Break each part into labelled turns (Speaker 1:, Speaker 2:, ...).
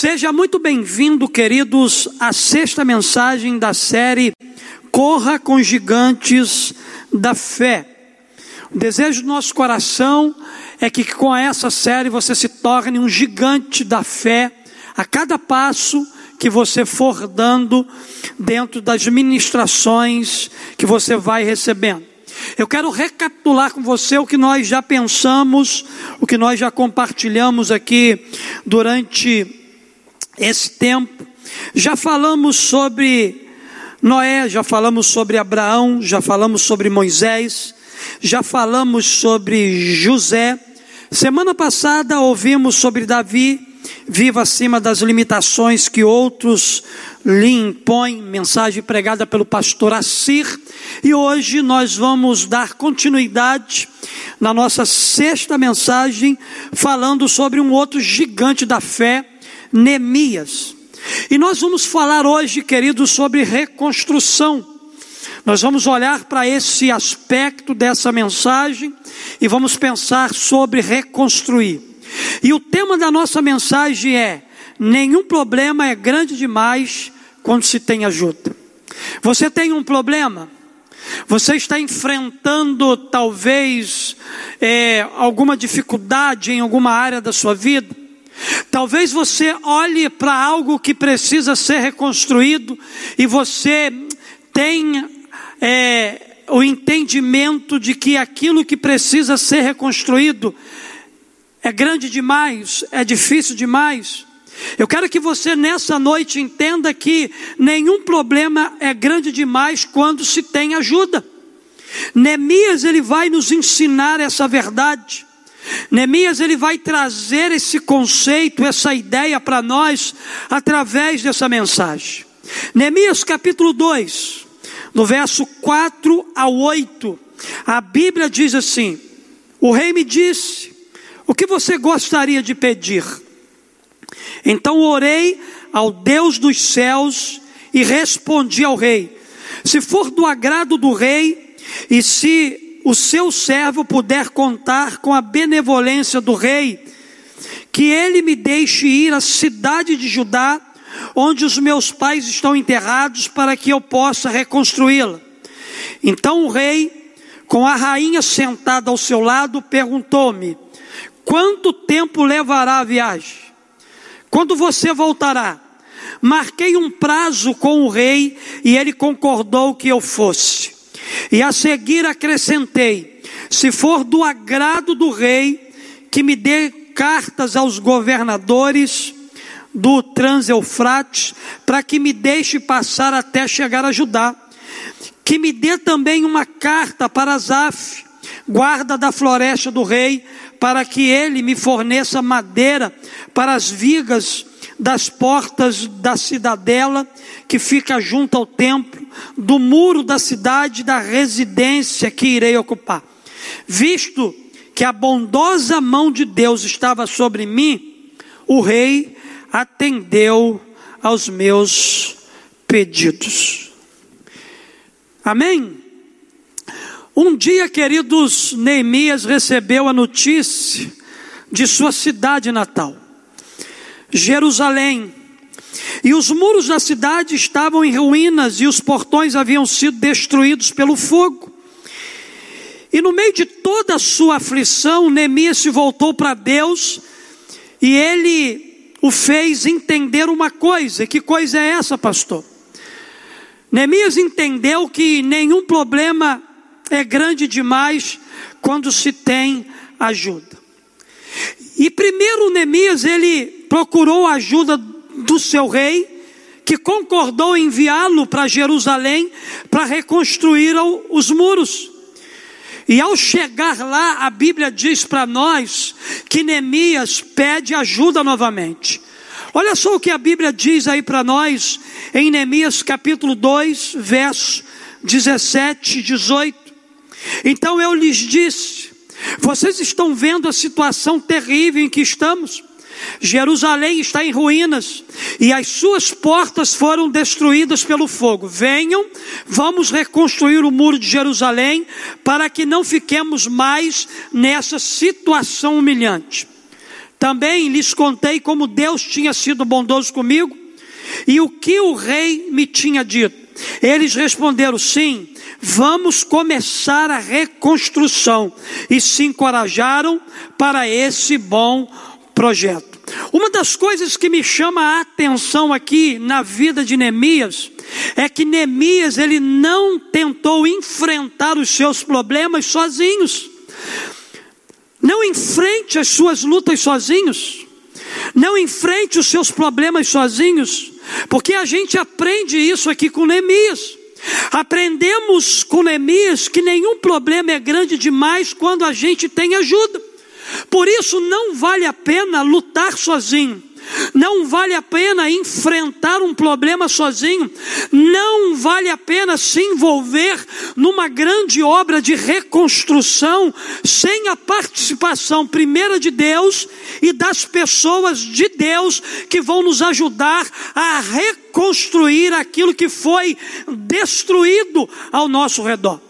Speaker 1: Seja muito bem-vindo, queridos, à sexta mensagem da série Corra com Gigantes da Fé. O desejo do nosso coração é que com essa série você se torne um gigante da fé a cada passo que você for dando dentro das ministrações que você vai recebendo. Eu quero recapitular com você o que nós já pensamos, o que nós já compartilhamos aqui durante esse tempo. Já falamos sobre Noé, já falamos sobre Abraão, já falamos sobre Moisés, já falamos sobre José. Semana passada ouvimos sobre Davi, viva acima das limitações que outros lhe impõem, mensagem pregada pelo pastor Assir, e hoje nós vamos dar continuidade na nossa sexta mensagem, falando sobre um outro gigante da fé, Neemias. E nós vamos falar hoje, queridos, sobre reconstrução. Nós vamos olhar para esse aspecto dessa mensagem e vamos pensar sobre reconstruir. E o tema da nossa mensagem é: nenhum problema é grande demais quando se tem ajuda. Você tem um problema? Você está enfrentando talvez é, alguma dificuldade em alguma área da sua vida? Talvez você olhe para algo que precisa ser reconstruído e você tenha é, o entendimento de que aquilo que precisa ser reconstruído é grande demais, é difícil demais. Eu quero que você nessa noite entenda que nenhum problema é grande demais quando se tem ajuda. Neemias ele vai nos ensinar essa verdade. Neemias ele vai trazer esse conceito, essa ideia para nós através dessa mensagem. Neemias capítulo 2, no verso 4 a 8, a Bíblia diz assim: O rei me disse: O que você gostaria de pedir? Então orei ao Deus dos céus e respondi ao rei: Se for do agrado do rei, e se o seu servo puder contar com a benevolência do rei, que ele me deixe ir à cidade de Judá, onde os meus pais estão enterrados, para que eu possa reconstruí-la. Então o rei, com a rainha sentada ao seu lado, perguntou-me: Quanto tempo levará a viagem? Quando você voltará? Marquei um prazo com o rei e ele concordou que eu fosse. E a seguir acrescentei: se for do agrado do rei, que me dê cartas aos governadores do Transeufrates, para que me deixe passar até chegar a Judá. Que me dê também uma carta para Zaf, guarda da floresta do rei, para que ele me forneça madeira para as vigas das portas da cidadela que fica junto ao templo, do muro da cidade, da residência que irei ocupar. Visto que a bondosa mão de Deus estava sobre mim, o rei atendeu aos meus pedidos. Amém? Um dia, queridos, Neemias recebeu a notícia de sua cidade natal, Jerusalém. E os muros da cidade estavam em ruínas e os portões haviam sido destruídos pelo fogo. E no meio de toda a sua aflição, Neemias se voltou para Deus e ele o fez entender uma coisa. Que coisa é essa, pastor? Neemias entendeu que nenhum problema é grande demais quando se tem ajuda. E primeiro Neemias ele procurou a ajuda do seu rei, que concordou em enviá-lo para Jerusalém para reconstruir os muros. E ao chegar lá, a Bíblia diz para nós que Neemias pede ajuda novamente. Olha só o que a Bíblia diz aí para nós em Neemias capítulo 2, verso 17 e 18. Então eu lhes disse: vocês estão vendo a situação terrível em que estamos? Jerusalém está em ruínas e as suas portas foram destruídas pelo fogo. Venham, vamos reconstruir o muro de Jerusalém para que não fiquemos mais nessa situação humilhante. Também lhes contei como Deus tinha sido bondoso comigo e o que o rei me tinha dito. Eles responderam: sim, vamos começar a reconstrução. E se encorajaram para esse bom projeto. Uma das coisas que me chama a atenção aqui na vida de Neemias é que Neemias ele não tentou enfrentar os seus problemas sozinhos. Não enfrente as suas lutas sozinhos. Não enfrente os seus problemas sozinhos, porque a gente aprende isso aqui com Neemias. Aprendemos com Neemias que nenhum problema é grande demais quando a gente tem ajuda. Por isso não vale a pena lutar sozinho. Não vale a pena enfrentar um problema sozinho, não vale a pena se envolver numa grande obra de reconstrução sem a participação primeira de Deus e das pessoas de Deus que vão nos ajudar a reconstruir aquilo que foi destruído ao nosso redor.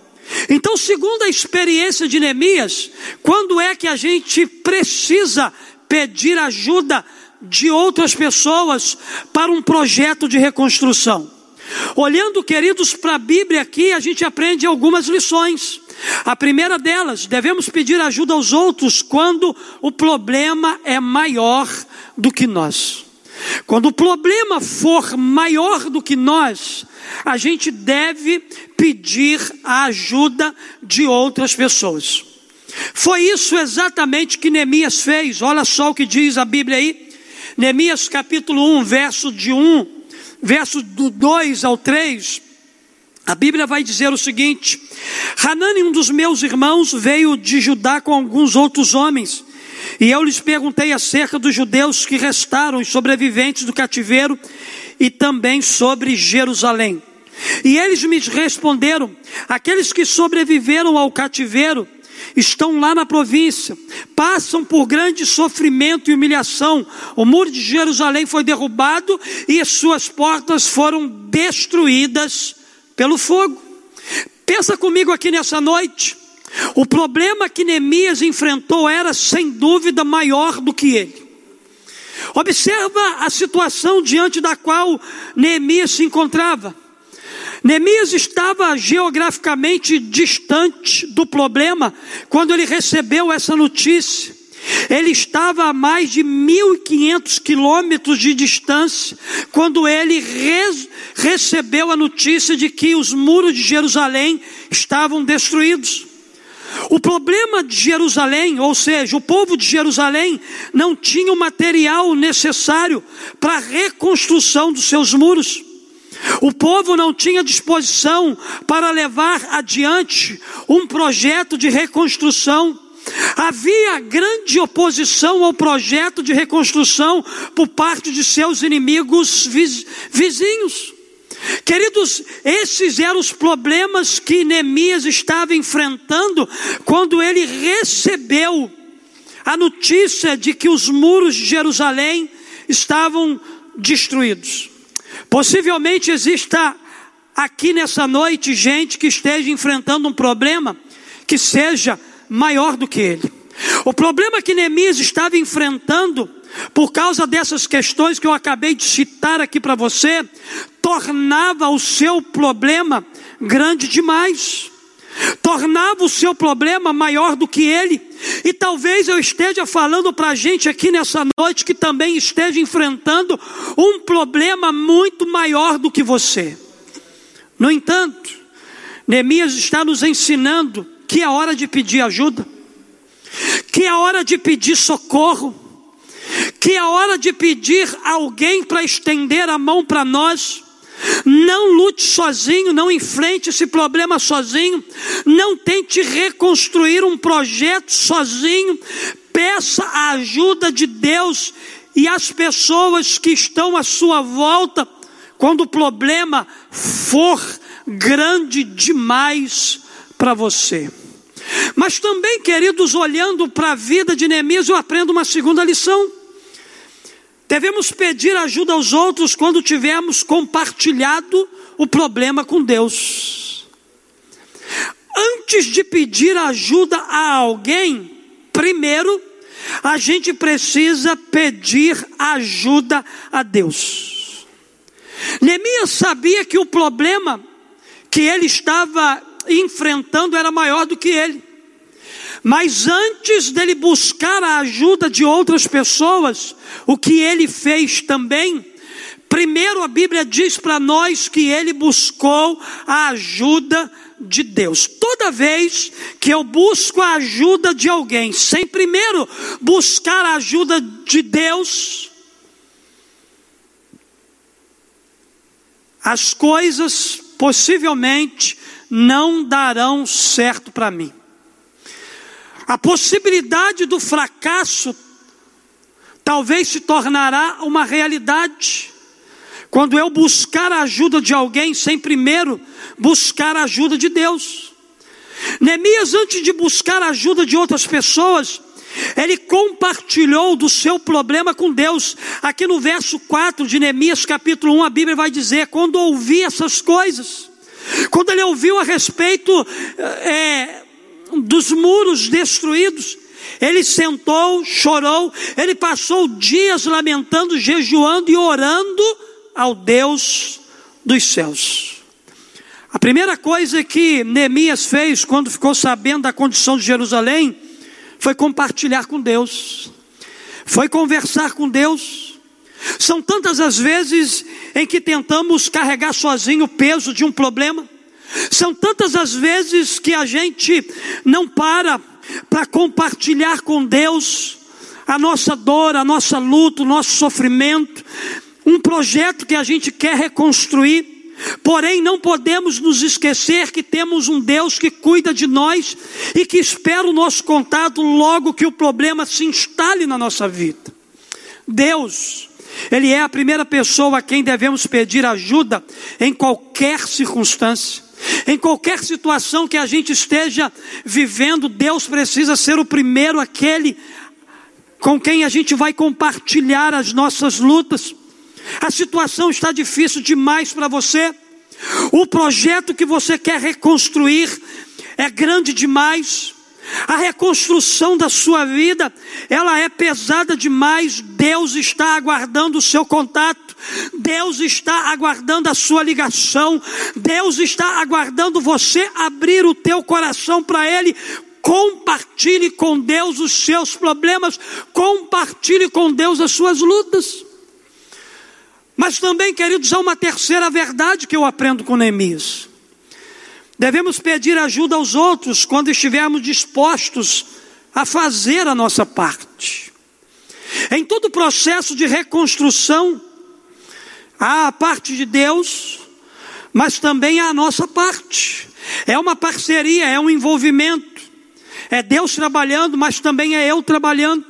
Speaker 1: Então, segundo a experiência de Neemias, quando é que a gente precisa pedir ajuda de outras pessoas para um projeto de reconstrução. Olhando, queridos, para a Bíblia aqui, a gente aprende algumas lições. A primeira delas, devemos pedir ajuda aos outros quando o problema é maior do que nós. Quando o problema for maior do que nós, a gente deve pedir a ajuda de outras pessoas. Foi isso exatamente que Neemias fez. Olha só o que diz a Bíblia aí. Neemias capítulo 1, verso de 1, verso do 2 ao 3, a Bíblia vai dizer o seguinte: Hanani, um dos meus irmãos, veio de Judá com alguns outros homens, e eu lhes perguntei acerca dos judeus que restaram, os sobreviventes do cativeiro, e também sobre Jerusalém. E eles me responderam: aqueles que sobreviveram ao cativeiro estão lá na província, passam por grande sofrimento e humilhação. O muro de Jerusalém foi derrubado e as suas portas foram destruídas pelo fogo. Pensa comigo aqui nessa noite. O problema que Neemias enfrentou era sem dúvida maior do que ele. Observa a situação diante da qual Neemias se encontrava. Neemias estava geograficamente distante do problema quando ele recebeu essa notícia. Ele estava a mais de 1.500 quilômetros de distância quando ele re recebeu a notícia de que os muros de Jerusalém estavam destruídos. O problema de Jerusalém, ou seja, o povo de Jerusalém, não tinha o material necessário para a reconstrução dos seus muros. O povo não tinha disposição para levar adiante um projeto de reconstrução. Havia grande oposição ao projeto de reconstrução por parte de seus inimigos vizinhos. Queridos, esses eram os problemas que Neemias estava enfrentando quando ele recebeu a notícia de que os muros de Jerusalém estavam destruídos. Possivelmente exista aqui nessa noite gente que esteja enfrentando um problema que seja maior do que ele. O problema que Neemias estava enfrentando, por causa dessas questões que eu acabei de citar aqui para você, tornava o seu problema grande demais tornava o seu problema maior do que ele. E talvez eu esteja falando para a gente aqui nessa noite que também esteja enfrentando um problema muito maior do que você. No entanto, Neemias está nos ensinando que é hora de pedir ajuda, que é hora de pedir socorro, que é hora de pedir alguém para estender a mão para nós não lute sozinho, não enfrente esse problema sozinho, não tente reconstruir um projeto sozinho, peça a ajuda de Deus e as pessoas que estão à sua volta, quando o problema for grande demais para você. Mas também, queridos, olhando para a vida de Neemias, eu aprendo uma segunda lição. Devemos pedir ajuda aos outros quando tivermos compartilhado o problema com Deus. Antes de pedir ajuda a alguém, primeiro a gente precisa pedir ajuda a Deus. Neemias sabia que o problema que ele estava enfrentando era maior do que ele. Mas antes dele buscar a ajuda de outras pessoas, o que ele fez também, primeiro a Bíblia diz para nós que ele buscou a ajuda de Deus. Toda vez que eu busco a ajuda de alguém, sem primeiro buscar a ajuda de Deus, as coisas possivelmente não darão certo para mim. A possibilidade do fracasso talvez se tornará uma realidade quando eu buscar a ajuda de alguém sem primeiro buscar a ajuda de Deus. Neemias, antes de buscar a ajuda de outras pessoas, ele compartilhou do seu problema com Deus. Aqui no verso 4 de Neemias, capítulo 1, a Bíblia vai dizer: quando ouvi essas coisas, quando ele ouviu a respeito é, dos muros destruídos, ele sentou, chorou, ele passou dias lamentando, jejuando e orando ao Deus dos céus. A primeira coisa que Neemias fez quando ficou sabendo da condição de Jerusalém foi compartilhar com Deus, foi conversar com Deus. São tantas as vezes em que tentamos carregar sozinho o peso de um problema, são tantas as vezes que a gente não para para compartilhar com Deus a nossa dor, a nossa luta, o nosso sofrimento, um projeto que a gente quer reconstruir. Porém, não podemos nos esquecer que temos um Deus que cuida de nós e que espera o nosso contato logo que o problema se instale na nossa vida. Deus, Ele é a primeira pessoa a quem devemos pedir ajuda em qualquer circunstância. Em qualquer situação que a gente esteja vivendo, Deus precisa ser o primeiro aquele com quem a gente vai compartilhar as nossas lutas. A situação está difícil demais para você. O projeto que você quer reconstruir é grande demais. A reconstrução da sua vida, ela é pesada demais. Deus está aguardando o seu contato. Deus está aguardando a sua ligação. Deus está aguardando você abrir o teu coração para ele. Compartilhe com Deus os seus problemas, compartilhe com Deus as suas lutas. Mas também, queridos, há uma terceira verdade que eu aprendo com Neemias. Devemos pedir ajuda aos outros quando estivermos dispostos a fazer a nossa parte. Em todo o processo de reconstrução, há a parte de Deus, mas também há a nossa parte. É uma parceria, é um envolvimento. É Deus trabalhando, mas também é eu trabalhando.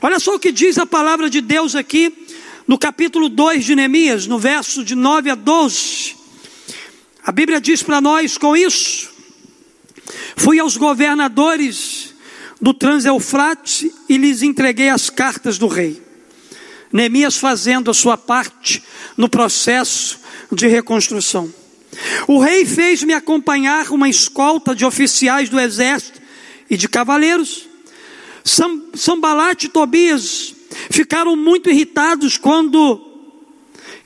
Speaker 1: Olha só o que diz a palavra de Deus aqui no capítulo 2 de Neemias, no verso de 9 a 12, a Bíblia diz para nós com isso: Fui aos governadores do Transeufrate e lhes entreguei as cartas do rei. Neemias fazendo a sua parte no processo de reconstrução. O rei fez-me acompanhar uma escolta de oficiais do exército e de cavaleiros. Sambalate e Tobias ficaram muito irritados quando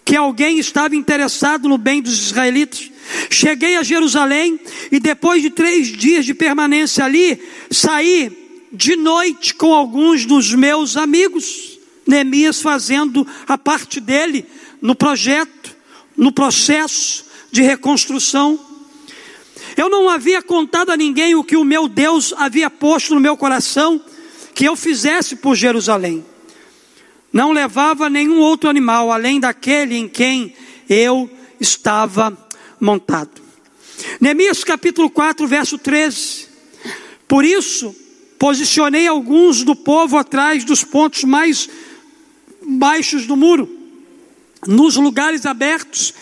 Speaker 1: que alguém estava interessado no bem dos israelitas. Cheguei a Jerusalém e depois de três dias de permanência ali, saí de noite com alguns dos meus amigos. Neemias fazendo a parte dele no projeto, no processo de reconstrução. Eu não havia contado a ninguém o que o meu Deus havia posto no meu coração que eu fizesse por Jerusalém não levava nenhum outro animal além daquele em quem eu estava montado. Neemias capítulo 4, verso 13. Por isso, posicionei alguns do povo atrás dos pontos mais baixos do muro, nos lugares abertos,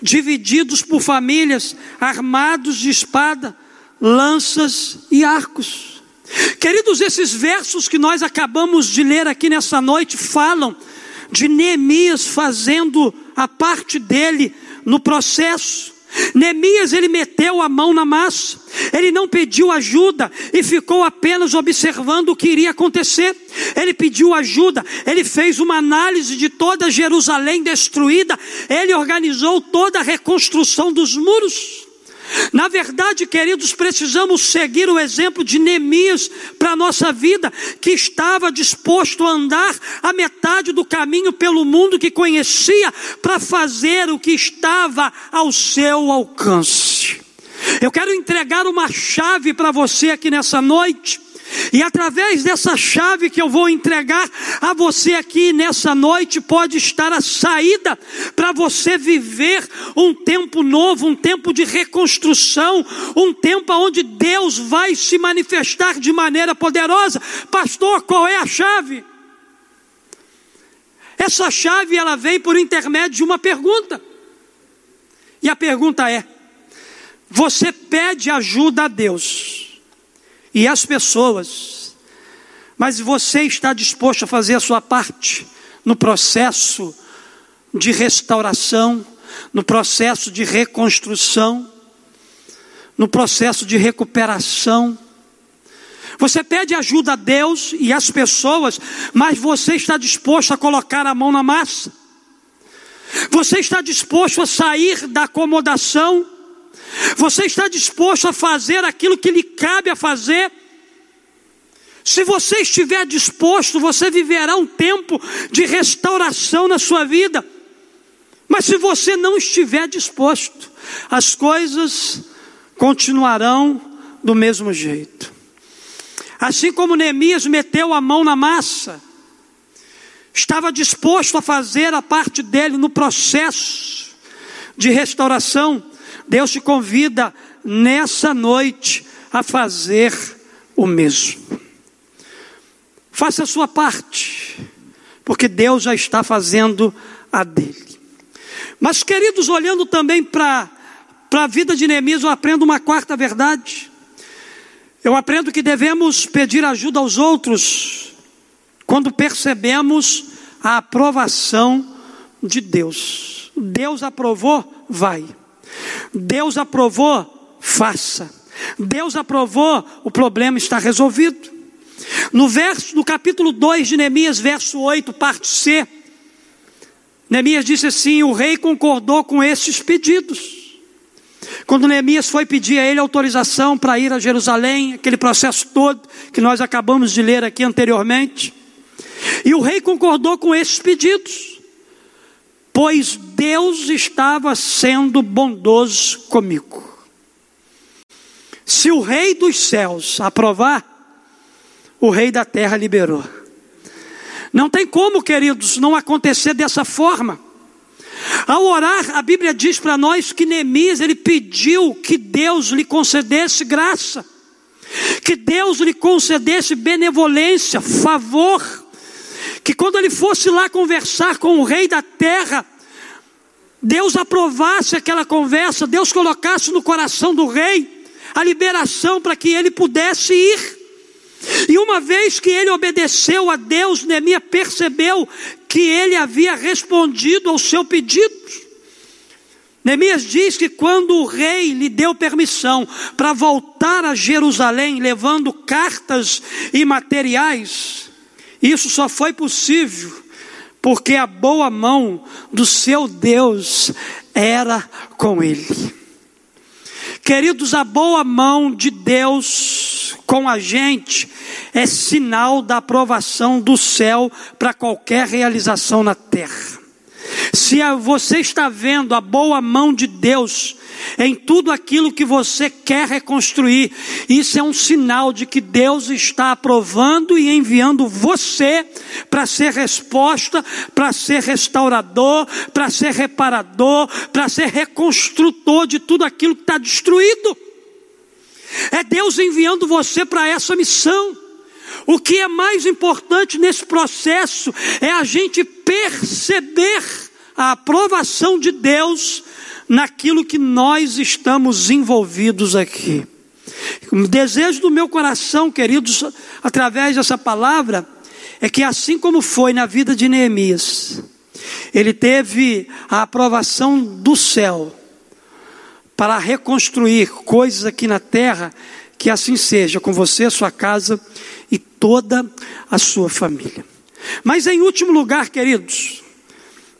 Speaker 1: divididos por famílias, armados de espada, lanças e arcos. Queridos, esses versos que nós acabamos de ler aqui nessa noite falam de Neemias fazendo a parte dele no processo. Neemias ele meteu a mão na massa, ele não pediu ajuda e ficou apenas observando o que iria acontecer. Ele pediu ajuda, ele fez uma análise de toda Jerusalém destruída, ele organizou toda a reconstrução dos muros. Na verdade, queridos, precisamos seguir o exemplo de Neemias para a nossa vida, que estava disposto a andar a metade do caminho pelo mundo que conhecia, para fazer o que estava ao seu alcance. Eu quero entregar uma chave para você aqui nessa noite. E através dessa chave que eu vou entregar a você aqui nessa noite, pode estar a saída para você viver um tempo novo, um tempo de reconstrução, um tempo onde Deus vai se manifestar de maneira poderosa. Pastor, qual é a chave? Essa chave ela vem por intermédio de uma pergunta. E a pergunta é: você pede ajuda a Deus? E as pessoas, mas você está disposto a fazer a sua parte no processo de restauração, no processo de reconstrução, no processo de recuperação. Você pede ajuda a Deus e às pessoas, mas você está disposto a colocar a mão na massa? Você está disposto a sair da acomodação? Você está disposto a fazer aquilo que lhe cabe a fazer? Se você estiver disposto, você viverá um tempo de restauração na sua vida. Mas se você não estiver disposto, as coisas continuarão do mesmo jeito. Assim como Neemias meteu a mão na massa, estava disposto a fazer a parte dele no processo de restauração, Deus te convida nessa noite a fazer o mesmo. Faça a sua parte, porque Deus já está fazendo a dele. Mas, queridos, olhando também para a vida de Neemias, eu aprendo uma quarta verdade. Eu aprendo que devemos pedir ajuda aos outros quando percebemos a aprovação de Deus. Deus aprovou, vai. Deus aprovou, faça. Deus aprovou, o problema está resolvido. No verso, no capítulo 2 de Neemias, verso 8, parte C, Neemias disse assim: o rei concordou com esses pedidos. Quando Neemias foi pedir a ele autorização para ir a Jerusalém, aquele processo todo que nós acabamos de ler aqui anteriormente, e o rei concordou com esses pedidos pois Deus estava sendo bondoso comigo. Se o rei dos céus aprovar, o rei da terra liberou. Não tem como, queridos, não acontecer dessa forma. Ao orar, a Bíblia diz para nós que Neemias ele pediu que Deus lhe concedesse graça, que Deus lhe concedesse benevolência, favor que quando ele fosse lá conversar com o rei da terra, Deus aprovasse aquela conversa, Deus colocasse no coração do rei a liberação para que ele pudesse ir. E uma vez que ele obedeceu a Deus, Neemias percebeu que ele havia respondido ao seu pedido. Neemias diz que quando o rei lhe deu permissão para voltar a Jerusalém, levando cartas e materiais, isso só foi possível porque a boa mão do seu Deus era com ele. Queridos, a boa mão de Deus com a gente é sinal da aprovação do céu para qualquer realização na terra. Se você está vendo a boa mão de Deus em tudo aquilo que você quer reconstruir. Isso é um sinal de que Deus está aprovando e enviando você para ser resposta, para ser restaurador, para ser reparador, para ser reconstrutor de tudo aquilo que está destruído. É Deus enviando você para essa missão. O que é mais importante nesse processo é a gente perceber a aprovação de Deus naquilo que nós estamos envolvidos aqui. O desejo do meu coração, queridos, através dessa palavra, é que assim como foi na vida de Neemias, ele teve a aprovação do céu para reconstruir coisas aqui na terra, que assim seja com você, sua casa e toda a sua família. Mas em último lugar, queridos,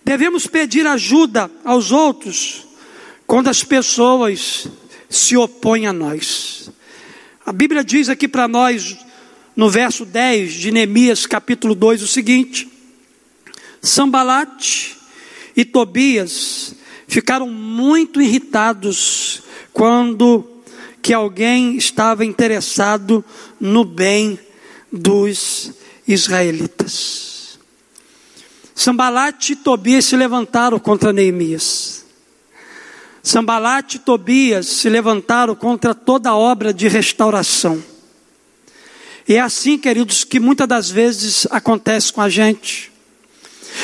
Speaker 1: devemos pedir ajuda aos outros quando as pessoas se opõem a nós. A Bíblia diz aqui para nós, no verso 10 de Neemias, capítulo 2, o seguinte: Sambalate e Tobias ficaram muito irritados quando que alguém estava interessado no bem dos israelitas. Sambalate e Tobias se levantaram contra Neemias. Sambalate e Tobias se levantaram contra toda a obra de restauração. E é assim, queridos, que muitas das vezes acontece com a gente.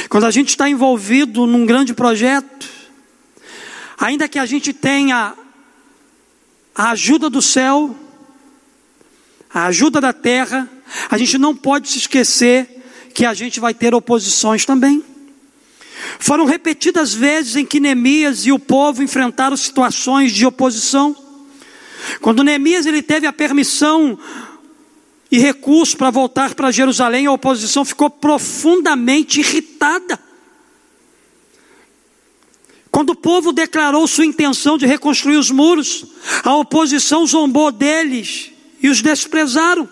Speaker 1: Quando a gente está envolvido num grande projeto, ainda que a gente tenha a ajuda do céu, a ajuda da terra, a gente não pode se esquecer que a gente vai ter oposições também. Foram repetidas vezes em que Neemias e o povo enfrentaram situações de oposição. Quando Neemias ele teve a permissão e recurso para voltar para Jerusalém, a oposição ficou profundamente irritada. Quando o povo declarou sua intenção de reconstruir os muros, a oposição zombou deles e os desprezaram.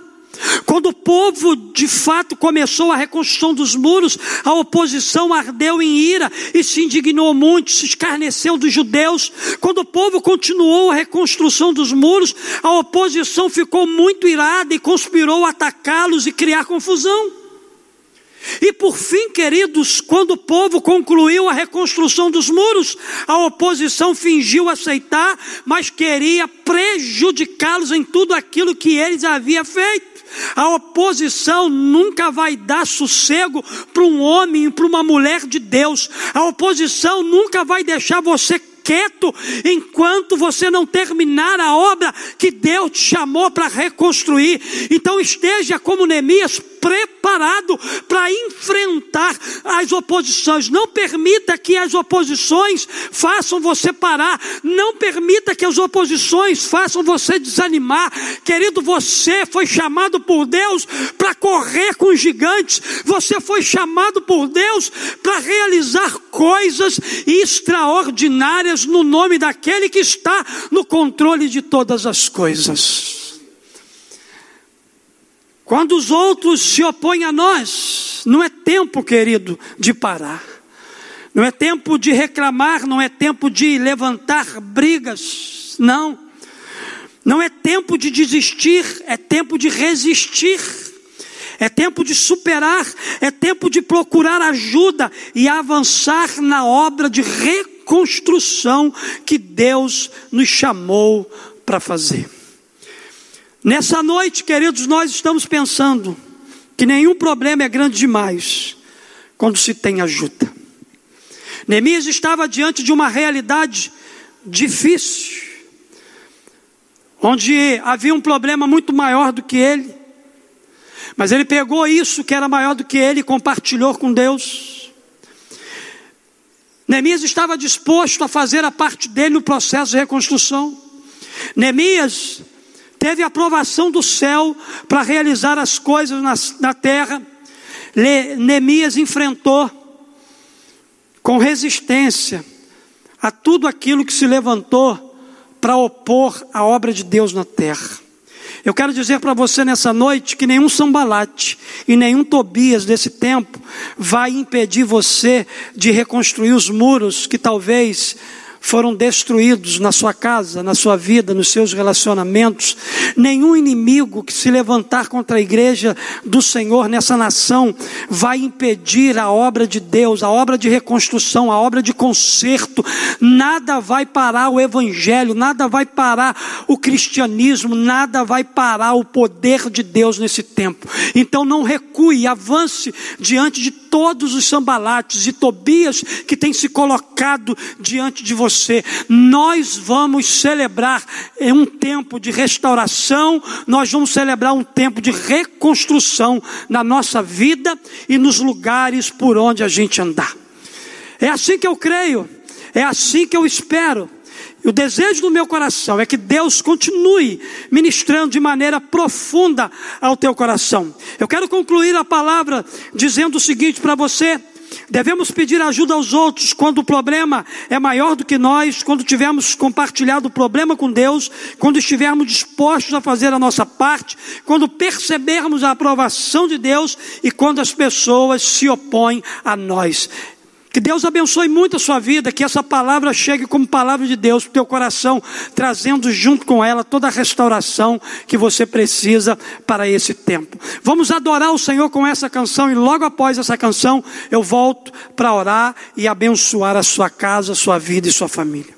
Speaker 1: Quando o povo de fato começou a reconstrução dos muros, a oposição ardeu em ira e se indignou muito, se escarneceu dos judeus. Quando o povo continuou a reconstrução dos muros, a oposição ficou muito irada e conspirou atacá-los e criar confusão. E por fim, queridos, quando o povo concluiu a reconstrução dos muros, a oposição fingiu aceitar, mas queria prejudicá-los em tudo aquilo que eles haviam feito. A oposição nunca vai dar sossego para um homem, para uma mulher de Deus. A oposição nunca vai deixar você quieto enquanto você não terminar a obra que Deus te chamou para reconstruir. Então esteja como Neemias preparado para enfrentar as oposições. Não permita que as oposições façam você parar. Não permita que as oposições façam você desanimar. Querido, você foi chamado por Deus para correr com gigantes. Você foi chamado por Deus para realizar coisas extraordinárias no nome daquele que está no controle de todas as coisas. Quando os outros se opõem a nós, não é tempo, querido, de parar. Não é tempo de reclamar, não é tempo de levantar brigas, não. Não é tempo de desistir, é tempo de resistir. É tempo de superar, é tempo de procurar ajuda e avançar na obra de reconstrução que Deus nos chamou para fazer. Nessa noite, queridos, nós estamos pensando que nenhum problema é grande demais quando se tem ajuda. Neemias estava diante de uma realidade difícil, onde havia um problema muito maior do que ele. Mas ele pegou isso que era maior do que ele e compartilhou com Deus. Neemias estava disposto a fazer a parte dele no processo de reconstrução. Neemias teve aprovação do céu para realizar as coisas na, na terra. Le, Neemias enfrentou com resistência a tudo aquilo que se levantou para opor a obra de Deus na terra. Eu quero dizer para você nessa noite que nenhum sambalate e nenhum Tobias desse tempo vai impedir você de reconstruir os muros que talvez foram destruídos na sua casa, na sua vida, nos seus relacionamentos. Nenhum inimigo que se levantar contra a igreja do Senhor nessa nação vai impedir a obra de Deus, a obra de reconstrução, a obra de conserto. Nada vai parar o evangelho, nada vai parar o cristianismo, nada vai parar o poder de Deus nesse tempo. Então não recue, avance diante de todos os sambalates e Tobias que têm se colocado diante de você. Nós vamos celebrar um tempo de restauração, nós vamos celebrar um tempo de reconstrução na nossa vida e nos lugares por onde a gente andar. É assim que eu creio, é assim que eu espero. O desejo do meu coração é que Deus continue ministrando de maneira profunda ao teu coração. Eu quero concluir a palavra dizendo o seguinte para você: Devemos pedir ajuda aos outros quando o problema é maior do que nós, quando tivermos compartilhado o problema com Deus, quando estivermos dispostos a fazer a nossa parte, quando percebermos a aprovação de Deus e quando as pessoas se opõem a nós. Que Deus abençoe muito a sua vida, que essa palavra chegue como palavra de Deus para o teu coração, trazendo junto com ela toda a restauração que você precisa para esse tempo. Vamos adorar o Senhor com essa canção e logo após essa canção eu volto para orar e abençoar a sua casa, a sua vida e sua família.